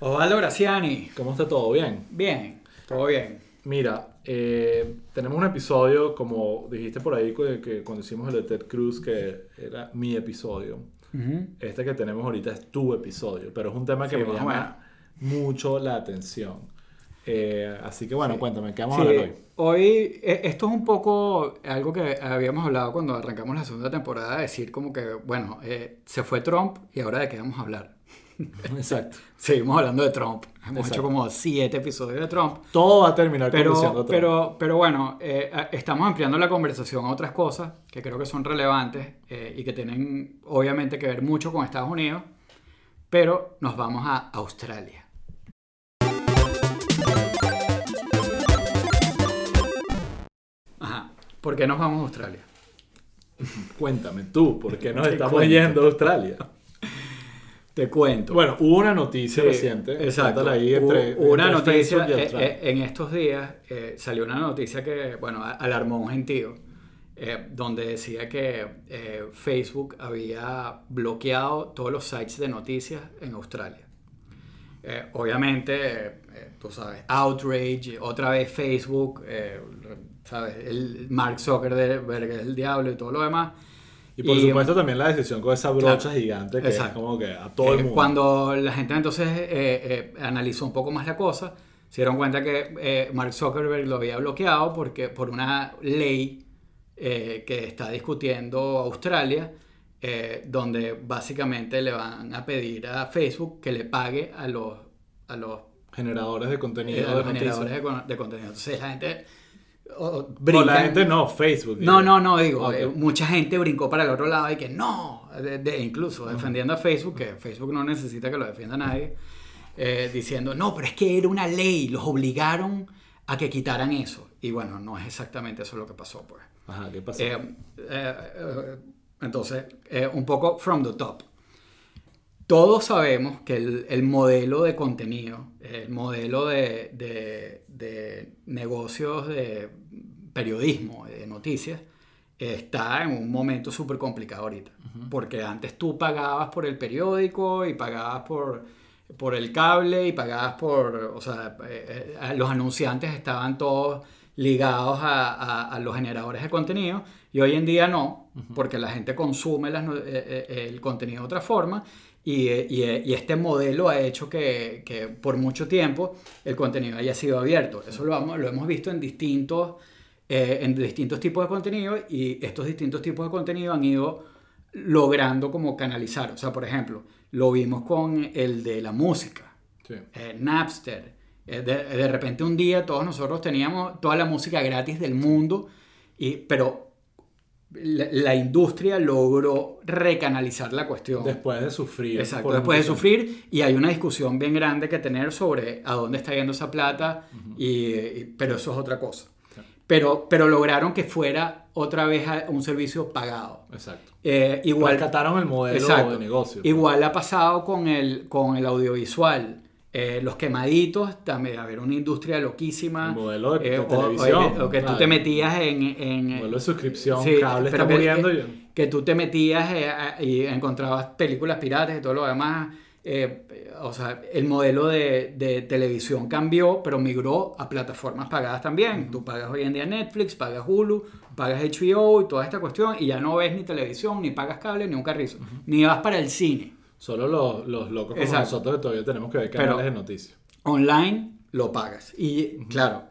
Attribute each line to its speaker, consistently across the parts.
Speaker 1: Osvaldo Graciani.
Speaker 2: ¿Cómo está todo? ¿Bien?
Speaker 1: Bien, todo bien.
Speaker 2: Mira, eh, tenemos un episodio, como dijiste por ahí, que, que cuando hicimos el de Ted Cruz, que era mi episodio. Este que tenemos ahorita es tu episodio, pero es un tema que
Speaker 1: Sí,
Speaker 2: me llama mucho la atención. Eh, así que bueno,
Speaker 1: Sí.
Speaker 2: cuéntame, ¿qué vamos
Speaker 1: Sí,
Speaker 2: a hablar hoy?
Speaker 1: hoy, eh, esto es un poco algo que habíamos hablado cuando arrancamos la segunda temporada, decir como que, bueno, eh, se fue Trump y ahora de qué vamos a hablar.
Speaker 2: Exacto.
Speaker 1: Seguimos hablando de Trump. Hemos
Speaker 2: Exacto.
Speaker 1: hecho como siete episodios de Trump.
Speaker 2: Todo va a terminar conduciendo
Speaker 1: Pero,
Speaker 2: a Trump.
Speaker 1: pero, pero bueno, eh, estamos ampliando la conversación a otras cosas que creo que son relevantes eh, y que tienen obviamente que ver mucho con Estados Unidos, pero nos vamos a Australia. Ajá. ¿Por qué nos vamos a Australia?
Speaker 2: Cuéntame tú, ¿por qué nos estamos yendo a Australia?
Speaker 1: Te cuento.
Speaker 2: Bueno, hubo una noticia
Speaker 1: Sí,
Speaker 2: reciente.
Speaker 1: Exacto.
Speaker 2: ahí entre,
Speaker 1: Hubo una
Speaker 2: entre
Speaker 1: noticia eh, eh, en estos días eh, salió una noticia que bueno a- alarmó un gentío eh, donde decía que eh, Facebook había bloqueado todos los sites de noticias en Australia. Eh, obviamente, tú sabes, outrage, otra vez Facebook, sabes, el Mark Zuckerberg es el diablo y todo lo demás.
Speaker 2: Y por supuesto también la decisión con esa brocha
Speaker 1: Claro.
Speaker 2: gigante que
Speaker 1: Exacto.
Speaker 2: es como que a todo el
Speaker 1: Eh,
Speaker 2: mundo.
Speaker 1: Cuando la gente entonces eh, eh, analizó un poco más la cosa, se dieron cuenta que eh, Mark Zuckerberg lo había bloqueado porque, por una ley que está discutiendo Australia, donde básicamente le van a pedir a Facebook que le pague a los, a los,
Speaker 2: Generadores de contenido
Speaker 1: a
Speaker 2: de
Speaker 1: los
Speaker 2: noticias.
Speaker 1: generadores de, con- de contenido. Entonces la gente
Speaker 2: No,
Speaker 1: brinca.
Speaker 2: la gente no, Facebook.
Speaker 1: No, no, no, digo, eh, mucha gente brincó para el otro lado y que no, de- de- incluso defendiendo a Facebook, que Facebook no necesita que lo defienda nadie, eh, diciendo, no, pero es que era una ley, los obligaron a que quitaran eso. Y bueno, no es exactamente eso lo que pasó, pues.
Speaker 2: Ajá, ¿qué pasó?
Speaker 1: Eh, entonces, un poco from the top. Todos sabemos que el, el modelo de contenido, el modelo de, de- de negocios de periodismo, de noticias, está en un momento súper complicado ahorita. Porque antes tú pagabas por el periódico y pagabas por, por el cable y pagabas por, o sea, eh, eh, los anunciantes estaban todos ligados a, a- a los generadores de contenido y hoy en día no, porque la gente consume las eh, el contenido de otra forma y, eh, y, eh, y este modelo ha hecho que, que por mucho tiempo el contenido haya sido abierto. Eso lo, vamos- lo hemos visto en distintos, eh, en distintos tipos de contenido y estos distintos tipos de contenido han ido logrando como canalizar. O sea, por ejemplo, lo vimos con el de la música
Speaker 2: Sí.
Speaker 1: eh, Napster. Eh, de, de repente un día todos nosotros teníamos toda la música gratis del mundo, y, pero la, la industria logró recanalizar la cuestión.
Speaker 2: Después de sufrir.
Speaker 1: Exacto, después de sufrir y hay una discusión bien grande que tener sobre a dónde está yendo esa plata, y, y- pero eso es otra cosa. Pero, pero lograron que fuera otra vez a- un servicio pagado.
Speaker 2: Exacto.
Speaker 1: Eh, igual,
Speaker 2: Rescataron el modelo
Speaker 1: Exacto.
Speaker 2: de negocio.
Speaker 1: Igual ha pasado con el, con el audiovisual. Eh, los quemaditos, también, a ver, una industria loquísima.
Speaker 2: El modelo de- de
Speaker 1: o- o-
Speaker 2: televisión,
Speaker 1: O, que tú te metías en... en
Speaker 2: El modelo de suscripción,
Speaker 1: Sí,
Speaker 2: cable está
Speaker 1: que-
Speaker 2: muriendo.
Speaker 1: que-
Speaker 2: y-
Speaker 1: que tú te metías eh, y encontrabas películas piratas y todo lo demás. eh, o sea, el modelo de, de televisión cambió, pero migró a plataformas pagadas también. Tú pagas hoy en día Netflix, pagas Hulu, pagas HBO y toda esta cuestión, y ya no ves ni televisión, ni pagas cable, ni un carrizo, ni vas para el cine.
Speaker 2: Solo los, los locos como
Speaker 1: Exacto.
Speaker 2: nosotros todavía tenemos que ver
Speaker 1: Pero-
Speaker 2: canales de noticias.
Speaker 1: Online lo pagas. Y claro,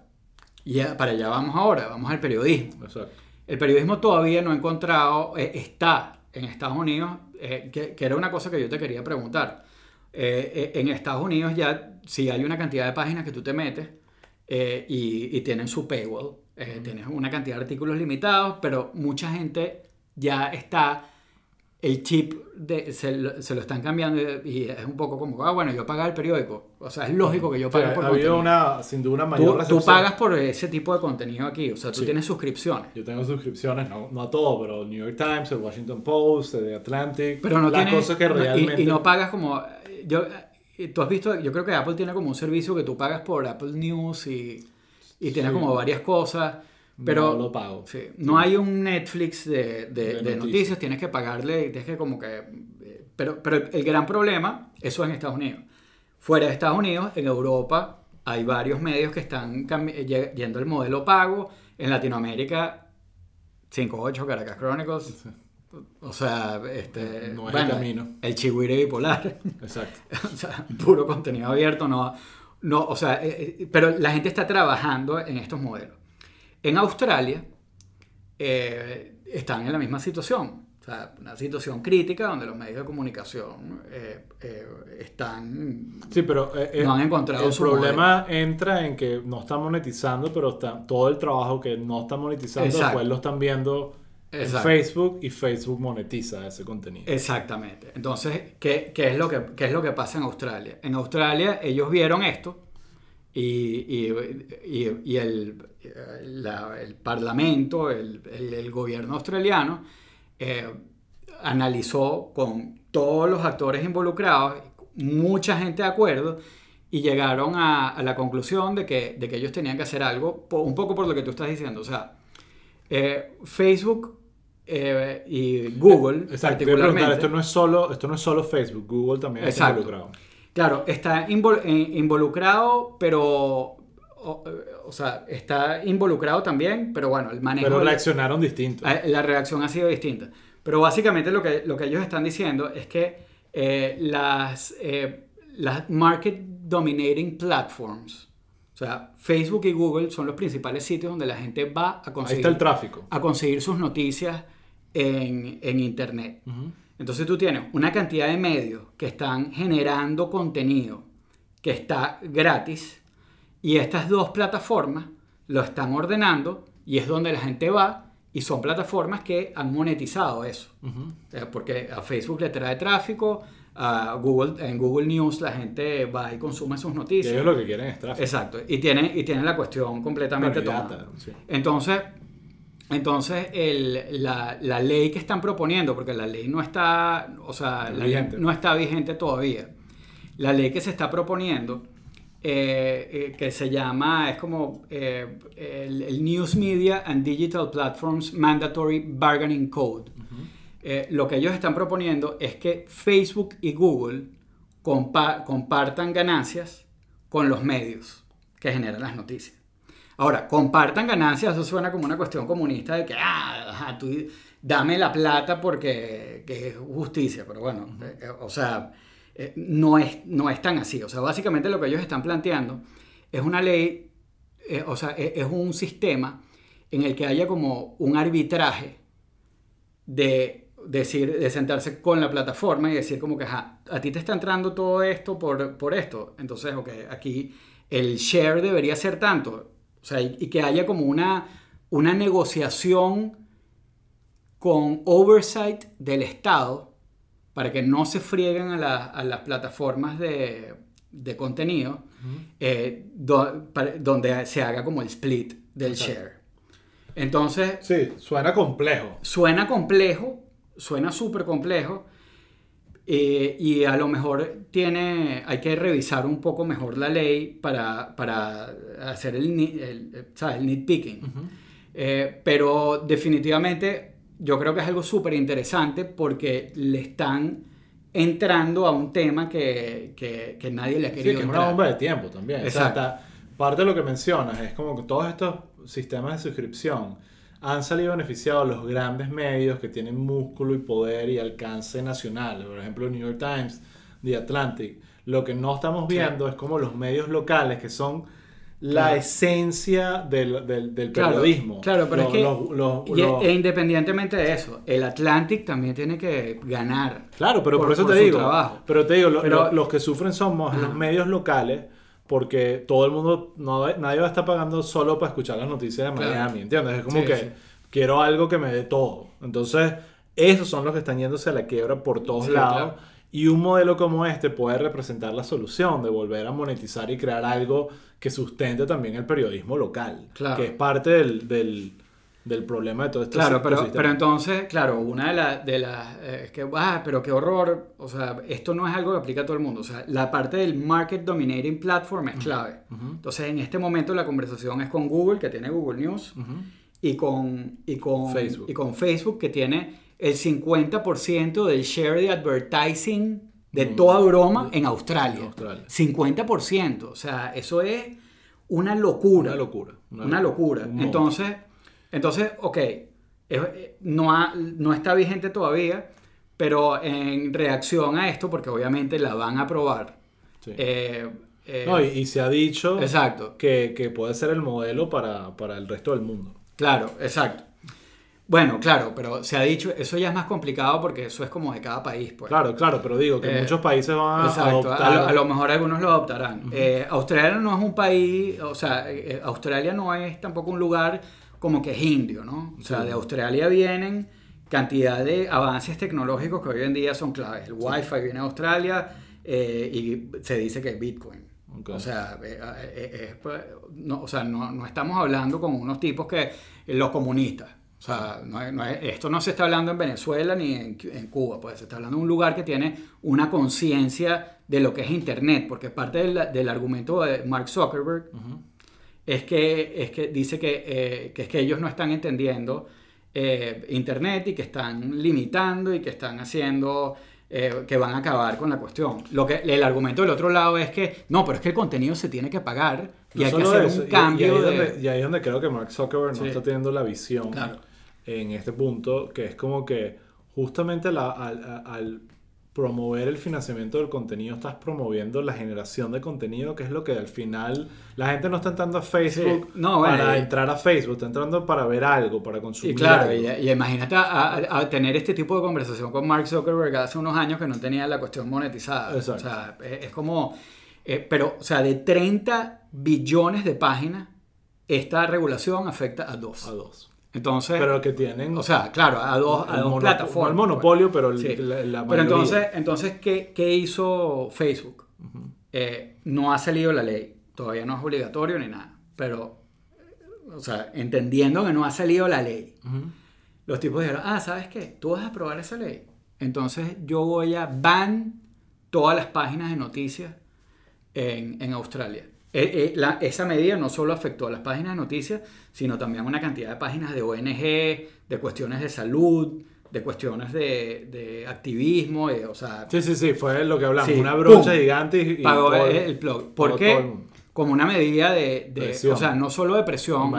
Speaker 1: ya, para allá vamos ahora, vamos al periodismo.
Speaker 2: Exacto.
Speaker 1: El periodismo todavía no ha encontrado, eh, está en Estados Unidos, eh, que, que era una cosa que yo te quería preguntar. Eh, en Estados Unidos ya, si hay una cantidad de páginas que tú te metes y, y tienen su paywall, eh, tienes una cantidad de artículos limitados, pero mucha gente ya está el chip de, se, lo, se lo están cambiando y, es un poco como, ah, bueno, yo pago el periódico. O sea, es lógico que yo
Speaker 2: O sea,
Speaker 1: pague por
Speaker 2: ha habido una, sin duda una
Speaker 1: Tú,
Speaker 2: mayor
Speaker 1: tú
Speaker 2: recepción.
Speaker 1: pagas por ese tipo de contenido aquí, o sea, tú
Speaker 2: Sí.
Speaker 1: tienes suscripciones.
Speaker 2: Yo tengo suscripciones, no, no a todo, pero el New York Times, el Washington Post, el The Atlantic.
Speaker 1: Pero no tienes,
Speaker 2: que
Speaker 1: y-
Speaker 2: realmente.
Speaker 1: y, no pagas como yo eh, tú has visto yo creo que Apple tiene como un servicio que tú pagas por Apple News y, y como varias cosas pero
Speaker 2: no lo pago.
Speaker 1: sí, no hay un Netflix de, de-
Speaker 2: De
Speaker 1: de noticias.
Speaker 2: noticias.
Speaker 1: tienes que pagarle tienes que como que eh, pero, pero el gran problema eso en Estados Unidos Fuera de Estados Unidos, en Europa hay varios medios que están yendo al modelo pago. En Latinoamérica, 58 Caracas Chronicles. O sea, este,
Speaker 2: no es el camino.
Speaker 1: El chihuire bipolar.
Speaker 2: Exacto.
Speaker 1: o sea, puro contenido abierto, no, no, o sea, eh, eh, pero la gente está trabajando en estos modelos. En Australia eh, están en la misma situación. O sea, una situación crítica donde los medios de comunicación están...
Speaker 2: Sí, pero
Speaker 1: no han encontrado
Speaker 2: el problema entra en que no están monetizando, pero está, todo el trabajo que no están monetizando después lo están viendo en Facebook y Facebook monetiza ese contenido.
Speaker 1: Exactamente. Entonces, ¿qué, qué es lo que, qué es lo que pasa en Australia? En Australia ellos vieron esto y, y, y el, el, Parlamento, el, el, gobierno australiano, eh, analizó con todos los actores involucrados, mucha gente de acuerdo, y llegaron a, a la conclusión de que, de que, ellos tenían que hacer algo, un poco por lo que tú estás diciendo. O sea, eh, Facebook eh, y Google,
Speaker 2: particularmente. Esto no, es solo, esto no es solo Facebook, Google también está involucrado.
Speaker 1: Claro, está eh, involucrado, pero. O, sea, está involucrado también, pero bueno, el manejo.
Speaker 2: Pero reaccionaron distinto.
Speaker 1: Eh, la reacción ha sido distinta. Pero básicamente lo que, lo que ellos están diciendo es que eh, las, las market dominating platforms, o sea, Facebook y Google son los principales sitios donde la gente va a conseguir.
Speaker 2: Ahí está el tráfico.
Speaker 1: A conseguir sus noticias en, en Internet. Entonces tú tienes una cantidad de medios que están generando contenido que está gratis y estas dos plataformas lo están ordenando y es donde la gente va y son plataformas que han monetizado eso. Porque a Facebook le trae tráfico, a Google, en Google News la gente va y consume sus noticias.
Speaker 2: Ellos lo que quieren es tráfico.
Speaker 1: Exacto. Y tienen, y tienen la cuestión completamente tomada. Entonces, entonces, la, ley que están proponiendo, porque la ley no está, o sea, no está vigente todavía, la ley que se está proponiendo, eh, eh, que se llama, es como eh, el, News Media and Digital Platforms Mandatory Bargaining Code. lo que ellos están proponiendo es que Facebook y Google compartan ganancias con los medios que generan las noticias. Ahora, compartan ganancias, eso suena como una cuestión comunista de que, ah, tú dame la plata porque es justicia, pero bueno, eh, eh, o sea, eh, no, es, no es tan así. O sea, básicamente lo que ellos están planteando es una ley, o sea, es, es, un sistema en el que haya como un arbitraje de decir, de sentarse con la plataforma y decir como que, a ti te está entrando todo esto por, por esto, entonces, ok, aquí el share debería ser tanto o sea, y, que haya como una, una negociación con oversight del Estado para que no se frieguen a, las plataformas de, contenido, eh, donde se haga como el split del share. Entonces...
Speaker 2: Sí, suena complejo.
Speaker 1: Suena complejo, suena súper complejo. Eh, y a lo mejor tiene, hay que revisar un poco mejor la ley para, para hacer el, el, el nitpicking. Eh, pero definitivamente yo creo que es algo súper interesante porque le están entrando a un tema que, que, que nadie le ha querido
Speaker 2: sí, que es una bomba de tiempo también. Exacto. parte de lo que mencionas es como que todos estos sistemas de suscripción han salido beneficiados los grandes medios que tienen músculo y poder y alcance nacional, por ejemplo New York Times, The Atlantic. Lo que no estamos viendo es como los medios locales que son la esencia del, del, periodismo.
Speaker 1: Claro, pero es que, e independientemente de eso, el Atlantic también tiene que ganar.
Speaker 2: Claro, pero por, eso te digo, trabajo. pero te digo, los que sufren somos los medios locales porque todo el mundo, no, nadie va a estar pagando solo para escuchar las noticias de Miami, ¿entiendes? Es como que quiero algo que me dé todo. Entonces, esos son los que están yéndose a la quiebra por todos lados. Y un modelo como este puede representar la solución de volver a monetizar y crear algo que sustente también el periodismo local, que es parte del del problema de todo esto.
Speaker 1: Claro, pero, pero entonces, claro, una de las... De eh, es que, ah, pero qué horror. O sea, esto no es algo que aplica a todo el mundo. O sea, la parte del Market Dominating Platform es clave. Entonces, en este momento la conversación es con Google, que tiene Google News, y, con, y, con,
Speaker 2: Facebook.
Speaker 1: y con Facebook, que tiene el 50% del share de advertising de toda broma en Australia. 50%. O sea, eso es una locura.
Speaker 2: Una locura.
Speaker 1: Una, locura. Entonces, entonces, ok, no, no está vigente todavía, pero en reacción a esto, porque obviamente la van a aprobar.
Speaker 2: Eh, eh, y, se ha dicho
Speaker 1: exacto.
Speaker 2: Que, que, puede ser el modelo para, para el resto del mundo.
Speaker 1: Claro, exacto. Bueno, claro, pero se ha dicho, eso ya es más complicado porque eso es como de cada país. Pues.
Speaker 2: Claro, claro, pero digo que eh, muchos países van a
Speaker 1: adoptar. A, lo, mejor algunos lo adoptarán. Eh, Australia no es un país, o sea, eh, Australia no es tampoco un lugar como que es indio, ¿no? O sea, de Australia vienen cantidad de avances tecnológicos que hoy en día son claves. El Wi-Fi viene de Australia y se dice que es Bitcoin. O sea, pues, no, o sea no, no estamos hablando con unos tipos que los comunistas. O sea, esto no se está hablando en Venezuela ni en, Cuba, pues se está hablando de un lugar que tiene una conciencia de lo que es Internet, porque parte del, argumento de Mark Zuckerberg es, que, es que dice que, eh, que, es que ellos no están entendiendo eh, Internet y que están limitando y que están haciendo... Eh, que van a acabar con la cuestión. Lo que, el argumento del otro lado es que no, pero es que el contenido se tiene que pagar y hay que hacer un cambio.
Speaker 2: Y, ahí donde, ahí, es donde, creo que Mark Zuckerberg no está teniendo la visión. Claro en este punto, que es como que justamente al, promover el financiamiento del contenido, estás promoviendo la generación de contenido, que es lo que al final la gente no está entrando a Facebook para entrar a Facebook, está entrando para ver algo, para consumir.
Speaker 1: Y claro, Y, imagínate a, tener este tipo de conversación con Mark Zuckerberg hace unos años que no tenía la cuestión monetizada. O sea, es, como, eh, pero, o sea, de 30 billones de páginas, esta regulación afecta a dos.
Speaker 2: A dos.
Speaker 1: Entonces,
Speaker 2: pero que tienen.
Speaker 1: O sea, claro, a dos, a dos plataformas.
Speaker 2: el monopolio, pero la,
Speaker 1: Pero entonces, entonces ¿qué, qué hizo Facebook? Eh, no ha salido la ley. Todavía no es obligatorio ni nada. Pero, o sea, entendiendo que no ha salido la ley, los tipos dijeron: Ah, ¿sabes qué? Tú vas a aprobar esa ley. Entonces, yo voy a ban todas las páginas de noticias en, en Australia. Eh, eh, esa medida no solo afectó a las páginas de noticias, sino también a una cantidad de páginas de ONG, de cuestiones de salud, de cuestiones de, activismo, eh, o sea...
Speaker 2: Sí, sí, sí, fue lo que hablamos, una brocha gigante y...
Speaker 1: Pagó el blog. ¿Por qué? Como una medida de, o sea, no solo de presión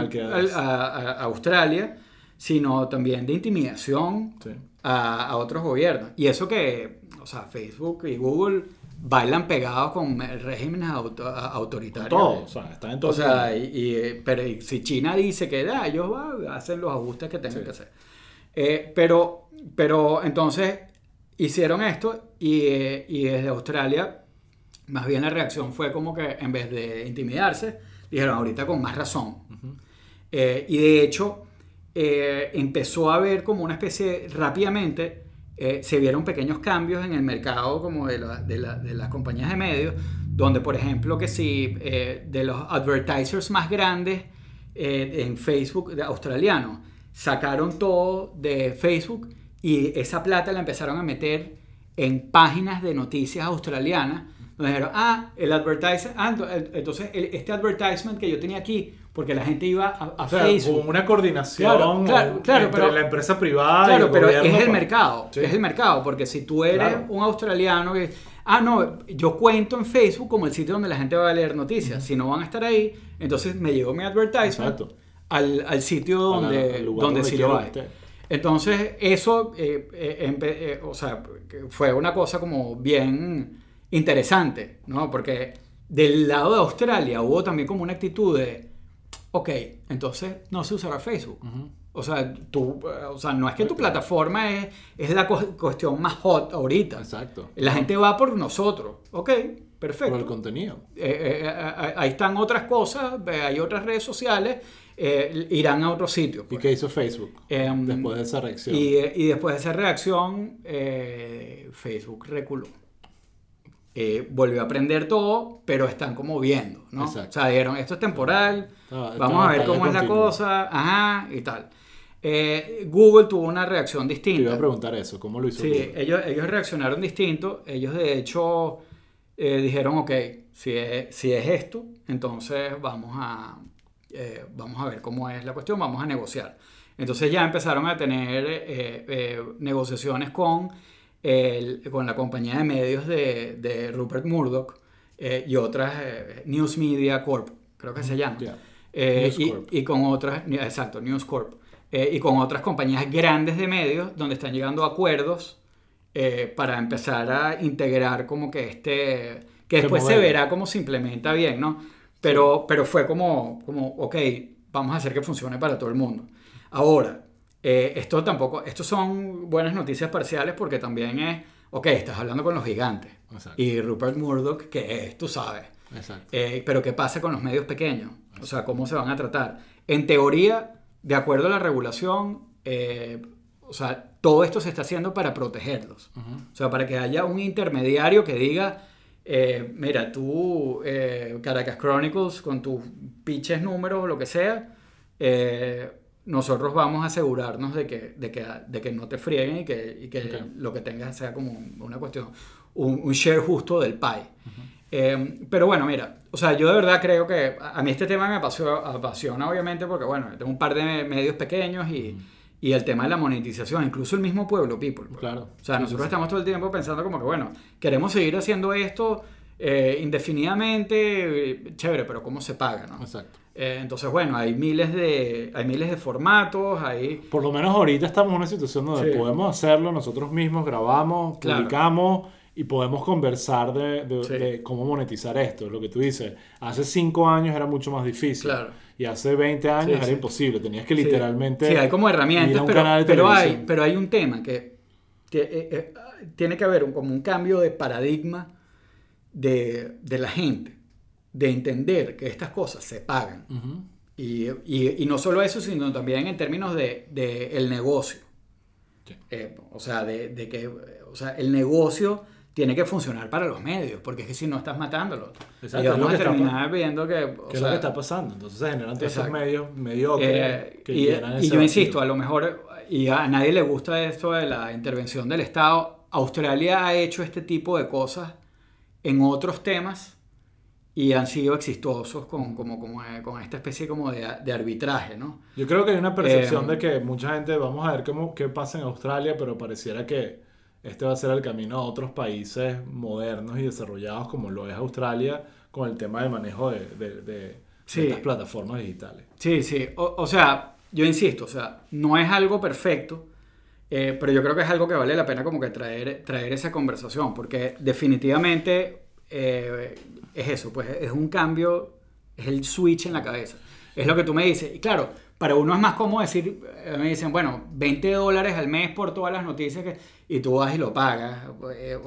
Speaker 1: a, Australia, sino también de intimidación a, a otros gobiernos. Y eso que, o sea, Facebook y Google bailan pegados con regímenes autoritarios.
Speaker 2: Todo, o sea, están en todo.
Speaker 1: O sea, y, pero si China dice que da, ellos hacen los ajustes que tienen que hacer. Eh, pero, pero entonces hicieron esto y, y, desde Australia, más bien la reacción fue como que en vez de intimidarse, dijeron ahorita con más razón. Eh, y de hecho, eh, empezó a ver como una especie, rápidamente, eh, se vieron pequeños cambios en el mercado como de, de, las compañías de medios, donde por ejemplo que si eh, de los advertisers más grandes eh, en Facebook de australiano sacaron todo de Facebook y esa plata la empezaron a meter en páginas de noticias australianas, donde dijeron, ah, el advertiser, ah, entonces este advertisement que yo tenía aquí porque la gente iba a, Facebook.
Speaker 2: Como una coordinación claro, claro, entre la empresa privada
Speaker 1: claro, pero es el mercado, es el mercado, porque si tú eres un australiano que, ah, no, yo cuento en Facebook como el sitio donde la gente va a leer noticias, si no van a estar ahí, entonces me llegó mi advertisement al, al, sitio donde, donde sí lo hay. Entonces, eso, eh, eh, eh, o sea, fue una cosa como bien interesante, ¿no? Porque del lado de Australia hubo también como una actitud de ok, entonces no se usará Facebook. O sea, tú, o sea, no es que tu plataforma es, es la cuestión más hot ahorita.
Speaker 2: Exacto.
Speaker 1: La gente va por nosotros. Ok, perfecto.
Speaker 2: Por el contenido.
Speaker 1: Eh, eh, eh, ahí están otras cosas, hay otras redes sociales, irán a otro sitio.
Speaker 2: ¿Y pues. qué hizo Facebook em, después de esa reacción?
Speaker 1: Y, y después de esa reacción, Facebook reculó. Eh, volvió a aprender todo, pero están como viendo, ¿no? O sea, dijeron, esto es temporal, vamos a ver cómo es la cosa, ajá, y tal. Eh, Google tuvo una reacción distinta. Te
Speaker 2: iba a preguntar eso, ¿cómo lo hizo
Speaker 1: sí, Ellos, ellos reaccionaron distinto, ellos de hecho eh, dijeron, ok, si es, si es esto, entonces vamos a, vamos a ver cómo es la cuestión, vamos a negociar. Entonces ya empezaron a tener negociaciones con con la compañía de medios de, Rupert Murdoch eh, y otras, eh, News Media Corp, creo que se llama. Eh, y, y, con otras, exacto, News Corp. y con otras compañías grandes de medios donde están llegando a acuerdos para empezar a integrar como que este, que después se verá cómo se implementa bien, ¿no? Pero, pero fue como, como, ok, vamos a hacer que funcione para todo el mundo. Ahora, eh, esto tampoco, estos son buenas noticias parciales porque también es, ok, estás hablando con los gigantes. Y Rupert Murdoch, que es, tú sabes. Eh, pero ¿qué pasa con los medios pequeños? O sea, ¿cómo se van a tratar? En teoría, de acuerdo a la regulación, eh, o sea, todo esto se está haciendo para protegerlos. O sea, para que haya un intermediario que diga, mira, tú, Caracas Chronicles, con tus pinches números o lo que sea, nosotros vamos a asegurarnos de que, de que, de que no te frieguen y que, y que lo que tengas sea como una cuestión, un, share justo del pie. Em, pero bueno, mira, o sea, yo de verdad creo que a mí este tema me apasiona, apasiona obviamente porque, bueno, tengo un par de medios pequeños y, y, el tema de la monetización, incluso el mismo pueblo, people.
Speaker 2: Claro.
Speaker 1: O sea, nosotros estamos todo el tiempo pensando como que, bueno, queremos seguir haciendo esto eh, indefinidamente, chévere, pero ¿cómo se paga? ¿no?
Speaker 2: Exacto.
Speaker 1: Eh, entonces, bueno, hay miles, de, hay miles de formatos, hay...
Speaker 2: Por lo menos ahorita estamos en una situación donde podemos hacerlo nosotros mismos, grabamos, publicamos y podemos conversar de, cómo monetizar esto. Lo que tú dices, hace cinco años era mucho más difícil. Y hace 20 años era imposible. Tenías que literalmente...
Speaker 1: Sí, hay como herramientas, pero, pero, hay, pero hay un tema que, eh, tiene que haber como un cambio de paradigma de, de la gente de entender que estas cosas se pagan. y, y, y, no solo eso, sino también en términos de, de el negocio. Eh, o sea, de, de, que o sea, el negocio tiene que funcionar para los medios, porque es que si no estás matándolo. Exacto, y vamos a terminar viendo que...
Speaker 2: ¿Qué es lo que está pasando? Entonces se generan todos esos medios mediocres
Speaker 1: eh, que y, y yo insisto, a lo mejor, y a nadie le gusta esto de la intervención del Estado, Australia ha hecho este tipo de cosas en otros temas y han sido exitosos con, como, como, eh, con esta especie como de, de, arbitraje, ¿no?
Speaker 2: Yo creo que hay una percepción eh, de que mucha gente, vamos a ver cómo, qué pasa en Australia, pero pareciera que este va a ser el camino a otros países modernos y desarrollados como lo es Australia con el tema de manejo de, de, de, estas plataformas digitales.
Speaker 1: Sí, sí, o, o, sea, yo insisto, o sea, no es algo perfecto, eh, pero yo creo que es algo que vale la pena como que traer, traer esa conversación, porque definitivamente es eso, pues es un cambio, es el switch en la cabeza. Es lo que tú me dices. Y claro, para uno es más cómodo decir, eh, me dicen, bueno, 20 dólares al mes por todas las noticias que, y tú vas y lo pagas. Eh,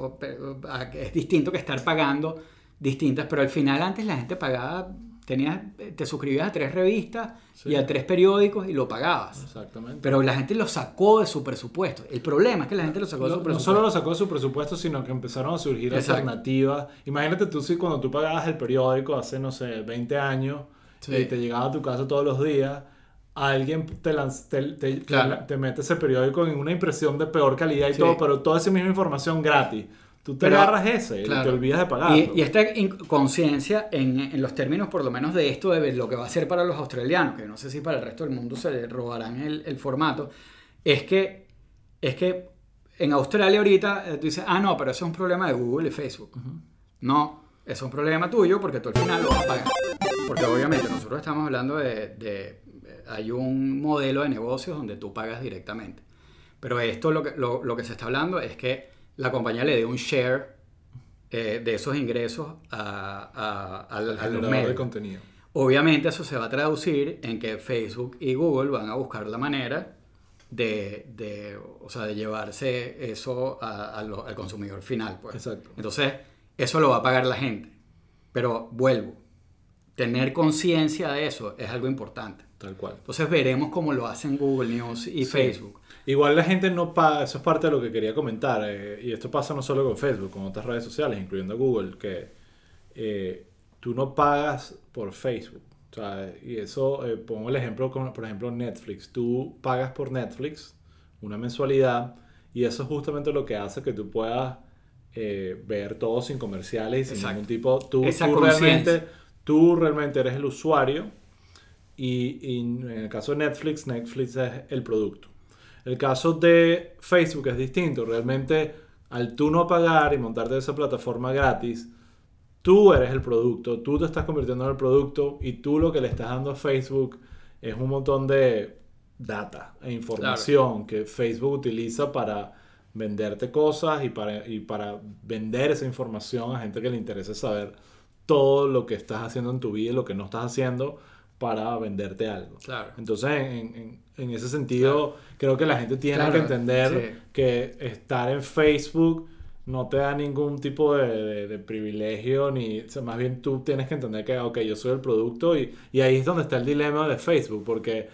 Speaker 1: es distinto que estar pagando distintas, pero al final antes la gente pagaba tenías, te suscribías a tres revistas y a tres periódicos y lo pagabas.
Speaker 2: Exactamente.
Speaker 1: Pero la gente lo sacó de su presupuesto. El problema es que la gente lo sacó de su presupuesto.
Speaker 2: No solo lo sacó de su presupuesto, sino que empezaron a surgir alternativas. Imagínate tú si cuando tú pagabas el periódico hace, no sé, 20 años y te llegaba a tu casa todos los días, alguien te, te, te, mete ese periódico en una impresión de peor calidad y todo, pero toda esa misma información gratis. Tú te agarras ese y te olvidas de pagar.
Speaker 1: Y, esta conciencia en, en, los términos, por lo menos, de esto, de lo que va a ser para los australianos, que no sé si para el resto del mundo se le robarán el, el formato, es que, es que en Australia ahorita eh, tú dices, ah, no, pero eso es un problema de Google y Facebook. No, eso es un problema tuyo porque tú al final lo vas a pagar. Porque obviamente nosotros estamos hablando de, de hay un modelo de negocios donde tú pagas directamente. Pero esto lo que, lo, lo que se está hablando es que la compañía le dé un share eh, de esos ingresos a, a, los medios.
Speaker 2: de contenido.
Speaker 1: Obviamente eso se va a traducir en que Facebook y Google van a buscar la manera de, de o sea, de llevarse eso al consumidor final. Pues.
Speaker 2: Exacto.
Speaker 1: Entonces, eso lo va a pagar la gente. Pero vuelvo, tener conciencia de eso es algo importante.
Speaker 2: Tal cual.
Speaker 1: Entonces veremos cómo lo hacen Google News y Facebook.
Speaker 2: Igual la gente no paga, eso es parte de lo que quería comentar, eh, y esto pasa no solo con Facebook, con otras redes sociales, incluyendo Google, que eh, tú no pagas por Facebook. O sea, y eso, eh, pongo el ejemplo, con, por ejemplo, Netflix. Tú pagas por Netflix una mensualidad y eso es justamente lo que hace que tú puedas ver todo sin comerciales y sin ningún tipo... Tú, tú realmente, tú realmente eres el usuario y, y en el caso de Netflix, Netflix es el producto. El caso de Facebook es distinto. Realmente al tú no pagar y montarte esa plataforma gratis, tú eres el producto, tú te estás convirtiendo en el producto y tú lo que le estás dando a Facebook es un montón de data e información que Facebook utiliza para venderte cosas y para, y para vender esa información a gente que le interesa saber todo lo que estás haciendo en tu vida y lo que no estás haciendo para venderte algo. Claro. Entonces, en, en, ese sentido, creo que la gente tiene que entender que estar en Facebook no te da ningún tipo de, de, privilegio, ni más bien tú tienes que entender que, ok, yo soy el producto y, y, ahí es donde está el dilema de Facebook, porque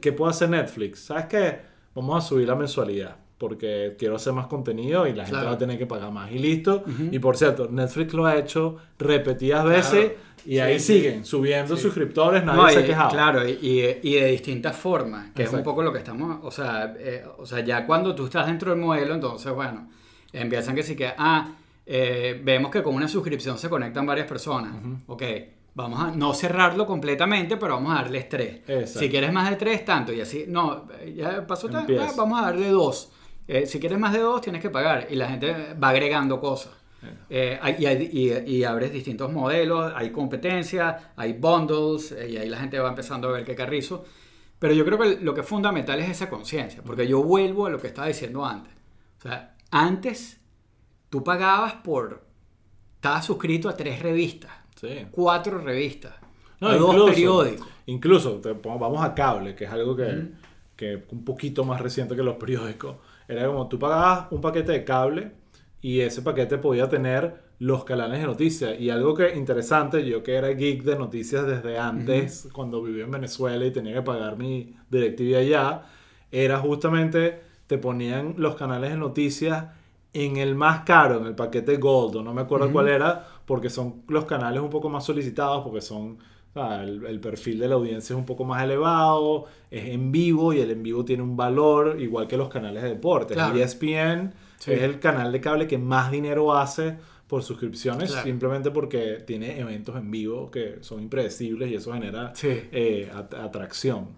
Speaker 2: ¿qué puede hacer Netflix? ¿Sabes qué? Vamos a subir la mensualidad porque quiero hacer más contenido y la gente va a tener que pagar más. Y listo. Y por cierto, Netflix lo ha hecho repetidas veces y ahí siguen subiendo suscriptores, nadie se ha quejado.
Speaker 1: Claro, y, y, de distintas formas, que es un poco lo que estamos, o sea, eh, o sea, ya cuando tú estás dentro del modelo, entonces, bueno, empiezan que sí que, ah, eh, vemos que con una suscripción se conectan varias personas, ok. Vamos a no cerrarlo completamente, pero vamos a darles tres. Si quieres más de tres, tanto. Y así, no, ya pasó tanto, ah, vamos a darle dos. Eh, si quieres más de dos, tienes que pagar. Y la gente va agregando cosas. Eh, y, y, abres distintos modelos, hay competencia, hay bundles, eh, y ahí la gente va empezando a ver qué carrizo. Pero yo creo que lo que es fundamental es esa conciencia, porque yo vuelvo a lo que estaba diciendo antes. O sea, antes tú pagabas por. Estabas suscrito a tres revistas, cuatro revistas, no, dos periódicos.
Speaker 2: Incluso, vamos a cable, que es algo que, que un poquito más reciente que los periódicos. Era como tú pagabas un paquete de cable y ese paquete podía tener los canales de noticias. Y algo que interesante, yo que era geek de noticias desde antes, cuando vivía en Venezuela y tenía que pagar mi DirecTV allá, era justamente, te ponían los canales de noticias en el más caro, en el paquete Gold, no me acuerdo cuál era, porque son los canales un poco más solicitados, porque son el, perfil de la audiencia es un poco más elevado, es en vivo y el en vivo tiene un valor igual que los canales de deportes. El ESPN es el canal de cable que más dinero hace por suscripciones, simplemente porque tiene eventos en vivo que son impredecibles y eso genera eh, atracción.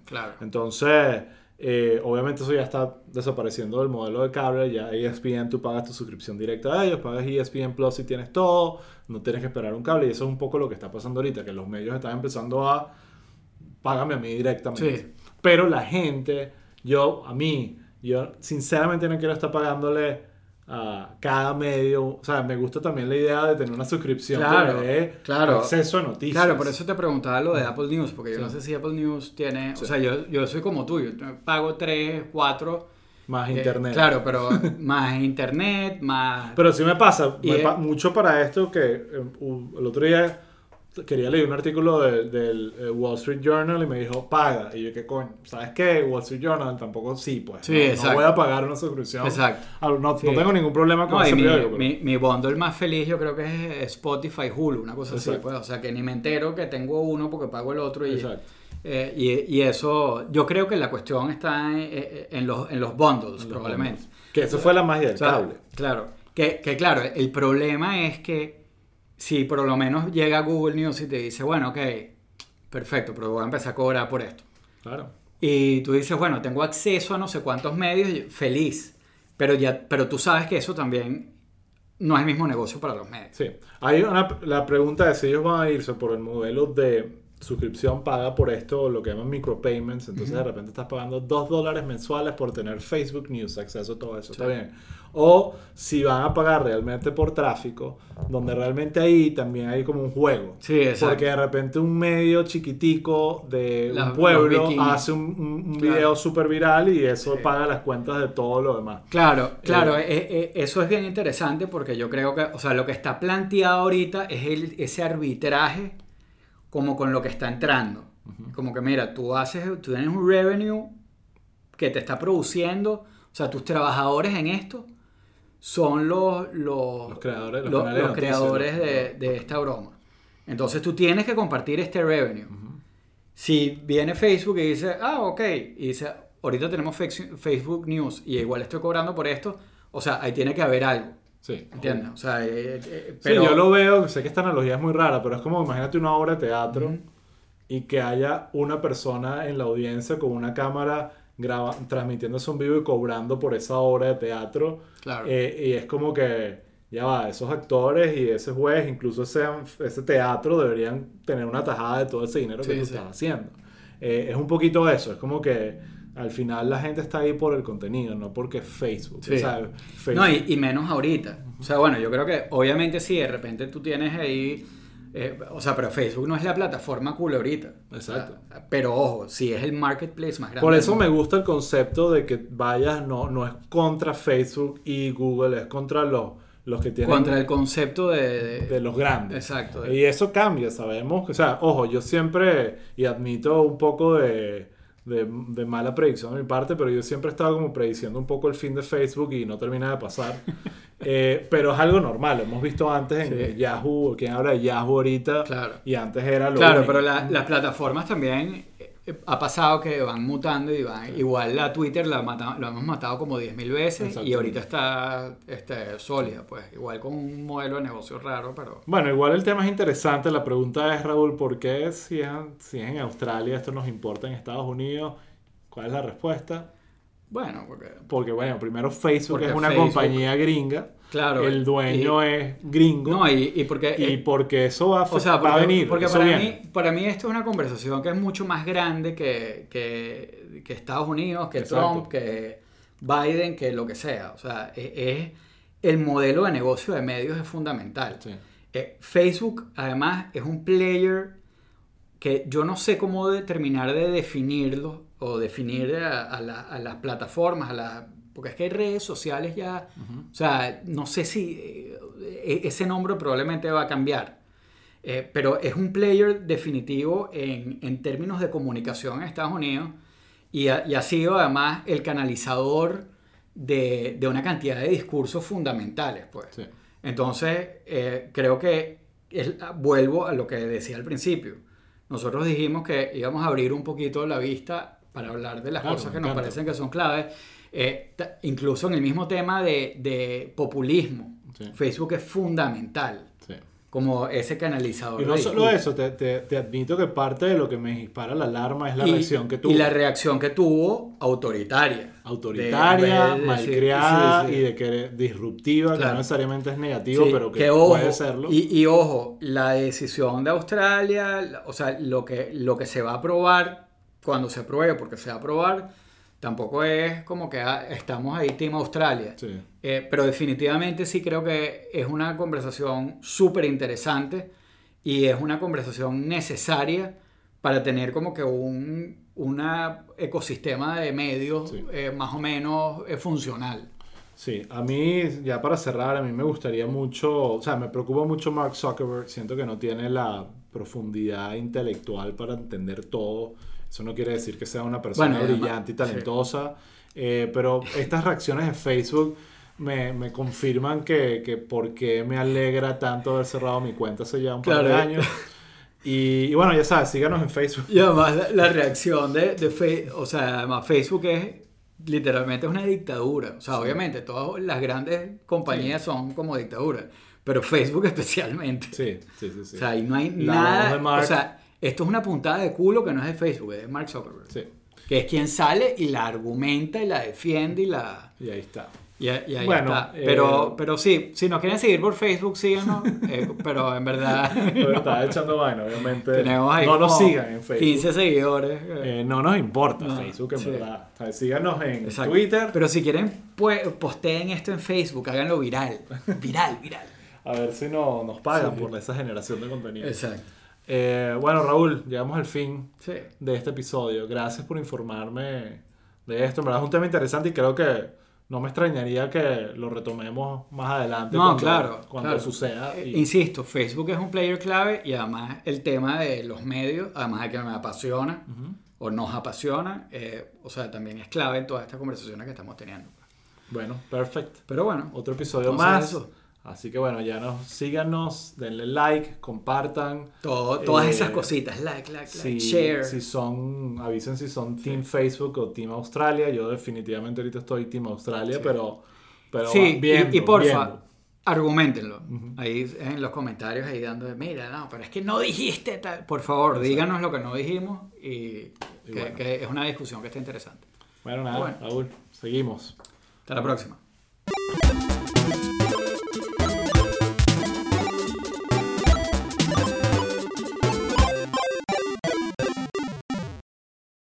Speaker 2: Entonces, eh, obviamente eso ya está desapareciendo del modelo de cable, ya ESPN tú pagas tu suscripción directa a ellos, pagas ESPN Plus si tienes todo, no tienes que esperar un cable y eso es un poco lo que está pasando ahorita, que los medios están empezando a págame a mí directamente. Pero la gente, yo, a mí, yo sinceramente no quiero estar pagándole a cada medio. O sea, me gusta también la idea de tener una suscripción
Speaker 1: claro, claro,
Speaker 2: acceso a noticias.
Speaker 1: Claro, por eso te preguntaba lo de Apple News, porque yo no sé si Apple News tiene. O sea, yo, yo soy como tú, yo pago 3, 4.
Speaker 2: Más eh, internet.
Speaker 1: Claro, pero más internet, más.
Speaker 2: Pero sí me pasa, mucho para esto que eh, el otro día quería leer un artículo del eh, Wall Street Journal y me dijo, paga. Y yo, ¿qué coño? ¿Sabes qué? Wall Street Journal tampoco sí, pues. no, voy a pagar una suscripción. Exacto. Ah, no, tengo ningún problema con ese
Speaker 1: mi, mi, mi, bundle más feliz yo creo que es Spotify, Hulu, una cosa así, pues. O sea, que ni me entero que tengo uno porque pago el otro y... Exacto. Eh, y, y, eso, yo creo que la cuestión está en, en los, en los bundles, probablemente.
Speaker 2: Que eso fue la magia del cable.
Speaker 1: Claro. Que, que claro, el problema es que si por lo menos llega Google News y te dice, bueno, ok, perfecto, pero voy a empezar a cobrar por esto. Claro. Y tú dices, bueno, tengo acceso a no sé cuántos medios, feliz. Pero, ya, pero tú sabes que eso también no es el mismo negocio para los medios.
Speaker 2: Sí. Hay una, la pregunta es si ellos van a irse por el modelo de suscripción paga por esto, lo que llaman micropayments. Entonces de repente estás pagando 2 dólares mensuales por tener Facebook News, acceso a todo eso. Está bien. O si van a pagar realmente por tráfico, donde realmente ahí también hay como un juego. Sí, exacto. Porque de repente un medio chiquitico de un pueblo hace un, video súper viral y eso paga las cuentas de todo lo demás.
Speaker 1: Claro, claro. Eh, eh, eh, eso es bien interesante porque yo creo que, o sea, lo que está planteado ahorita es el, ese arbitraje como con lo que está entrando. Como que mira, tú haces, tú tienes un revenue que te está produciendo, o sea, tus trabajadores en esto son los, los,
Speaker 2: creadores,
Speaker 1: los, creadores de, de, esta broma. Entonces tú tienes que compartir este revenue. Si viene Facebook y dice, ah, ok, y dice, ahorita tenemos Facebook News y igual estoy cobrando por esto, o sea, ahí tiene que haber algo. Sí. ¿Entiendes? O sea, eh,
Speaker 2: eh, pero... Sí, yo lo veo, sé que esta analogía es muy rara, pero es como, imagínate una obra de teatro y que haya una persona en la audiencia con una cámara graba, transmitiéndose un vivo y cobrando por esa obra de teatro. Claro. Eh, y es como que, ya va, esos actores y ese juez, incluso ese, ese teatro, deberían tener una tajada de todo ese dinero que tú estás haciendo. Eh, es un poquito eso, es como que al final la gente está ahí por el contenido, no porque Facebook.
Speaker 1: No, y, menos ahorita. O sea, bueno, yo creo que obviamente si de repente tú tienes ahí... Eh, o sea, pero Facebook no es la plataforma cool ahorita. Exacto. pero ojo, si es el marketplace más grande.
Speaker 2: Por eso me gusta el concepto de que vayas, no, no es contra Facebook y Google, es contra los, los que tienen...
Speaker 1: Contra el concepto de...
Speaker 2: De, los grandes.
Speaker 1: Exacto.
Speaker 2: Y eso cambia, sabemos. O sea, ojo, yo siempre, y admito un poco de de, de, mala predicción de mi parte, pero yo siempre he estado como prediciendo un poco el fin de Facebook y no termina de pasar. Eh, pero es algo normal, lo hemos visto antes en Yahoo, quien habla de Yahoo ahorita, claro. y antes era lo
Speaker 1: Claro, pero las plataformas también ha pasado que van mutando y van. Igual la Twitter la lo hemos matado como 10.000 veces y ahorita está este, sólida, pues. Igual con un modelo de negocio raro, pero.
Speaker 2: Bueno, igual el tema es interesante. La pregunta es, Raúl, ¿por qué si es, si es en Australia esto nos importa en Estados Unidos? ¿Cuál es la respuesta?
Speaker 1: Bueno, porque...
Speaker 2: Porque, bueno, primero Facebook es una compañía gringa. Claro. El dueño es gringo.
Speaker 1: No, y, porque...
Speaker 2: Y porque eso va, a venir.
Speaker 1: Porque para mí, para mí esto es una conversación que es mucho más grande que, que, Estados Unidos, que Trump, que Biden, que lo que sea. O sea, e, es, el modelo de negocio de medios es fundamental. Eh, Facebook, además, es un player que yo no sé cómo determinar de definirlo o definir a, las plataformas, a la, porque es que hay redes sociales ya, o sea, no sé si eh, ese nombre probablemente va a cambiar, eh, pero es un player definitivo en, términos de comunicación en Estados Unidos y ha, sido además el canalizador de, una cantidad de discursos fundamentales, pues. Entonces, eh, creo que vuelvo a lo que decía al principio. Nosotros dijimos que íbamos a abrir un poquito la vista para hablar de las cosas que nos parecen que son claves. Eh, incluso en el mismo tema de, populismo, Facebook es fundamental. Como ese canalizador.
Speaker 2: Y no solo eso, te, te, admito que parte de lo que me dispara la alarma es la reacción que tuvo.
Speaker 1: Y la reacción que tuvo autoritaria.
Speaker 2: Autoritaria, malcriada y de que disruptiva, que no necesariamente es negativo, pero que, puede serlo.
Speaker 1: Y, y, ojo, la decisión de Australia, o sea, lo que, lo que se va a aprobar cuando se apruebe, porque se va a aprobar, tampoco es como que ah, estamos ahí, Team Australia. Eh, pero definitivamente sí creo que es una conversación súper interesante y es una conversación necesaria para tener como que un una ecosistema de medios eh, más o menos eh, funcional.
Speaker 2: Sí, a mí, ya para cerrar, a mí me gustaría mucho, o sea, me preocupa mucho Mark Zuckerberg, siento que no tiene la profundidad intelectual para entender todo eso no quiere decir que sea una persona brillante y talentosa, eh, pero estas reacciones en Facebook me, me confirman que, que por qué me alegra tanto haber cerrado mi cuenta hace ya un par de años. Y, bueno, ya sabes, síganos en Facebook.
Speaker 1: Y además la, reacción de, de Facebook, o sea, además Facebook es literalmente una dictadura. O sea, obviamente todas las grandes compañías son como dictaduras, pero Facebook especialmente.
Speaker 2: Sí, sí, sí. sí.
Speaker 1: O sea, y no hay nada... O sea, esto es una puntada de culo que no es de Facebook, es de Mark Zuckerberg. Sí. Que es quien sale y la argumenta y la defiende y la...
Speaker 2: Y ahí está.
Speaker 1: Y, ahí está. Pero, eh, pero sí, si nos quieren seguir por Facebook, síganos. Eh, pero en verdad.
Speaker 2: Pero está echando vaina, obviamente. no nos sigan en Facebook.
Speaker 1: 15 seguidores.
Speaker 2: Eh, no nos importa Facebook, en verdad. síganos en Twitter.
Speaker 1: Pero si quieren, pues, posteen esto en Facebook, háganlo viral. Viral, viral.
Speaker 2: A ver si no, nos pagan por esa generación de contenido.
Speaker 1: Exacto.
Speaker 2: Eh, bueno, Raúl, llegamos al fin de este episodio. Gracias por informarme de esto. En verdad es un tema interesante y creo que no me extrañaría que lo retomemos más adelante
Speaker 1: no, cuando, claro,
Speaker 2: cuando suceda.
Speaker 1: Eh, insisto, Facebook es un player clave y además el tema de los medios, además de que me apasiona o nos apasiona, eh, o sea, también es clave en todas estas conversaciones que estamos teniendo.
Speaker 2: Bueno, perfecto.
Speaker 1: Pero bueno,
Speaker 2: otro episodio más. Así que bueno, ya nos síganos, denle like, compartan.
Speaker 1: Todo, todas esas eh, cositas, like, like, like, share.
Speaker 2: Si son, avisen si son Team Facebook o Team Australia. Yo definitivamente ahorita estoy Team Australia, pero, pero
Speaker 1: sí, y, porfa, argumentenlo. Ahí en los comentarios, ahí dando, mira, no, pero es que no dijiste tal. Por favor, díganos lo que no dijimos y, que, que es una discusión que está interesante.
Speaker 2: Bueno, nada, Raúl, seguimos.
Speaker 1: Hasta la próxima.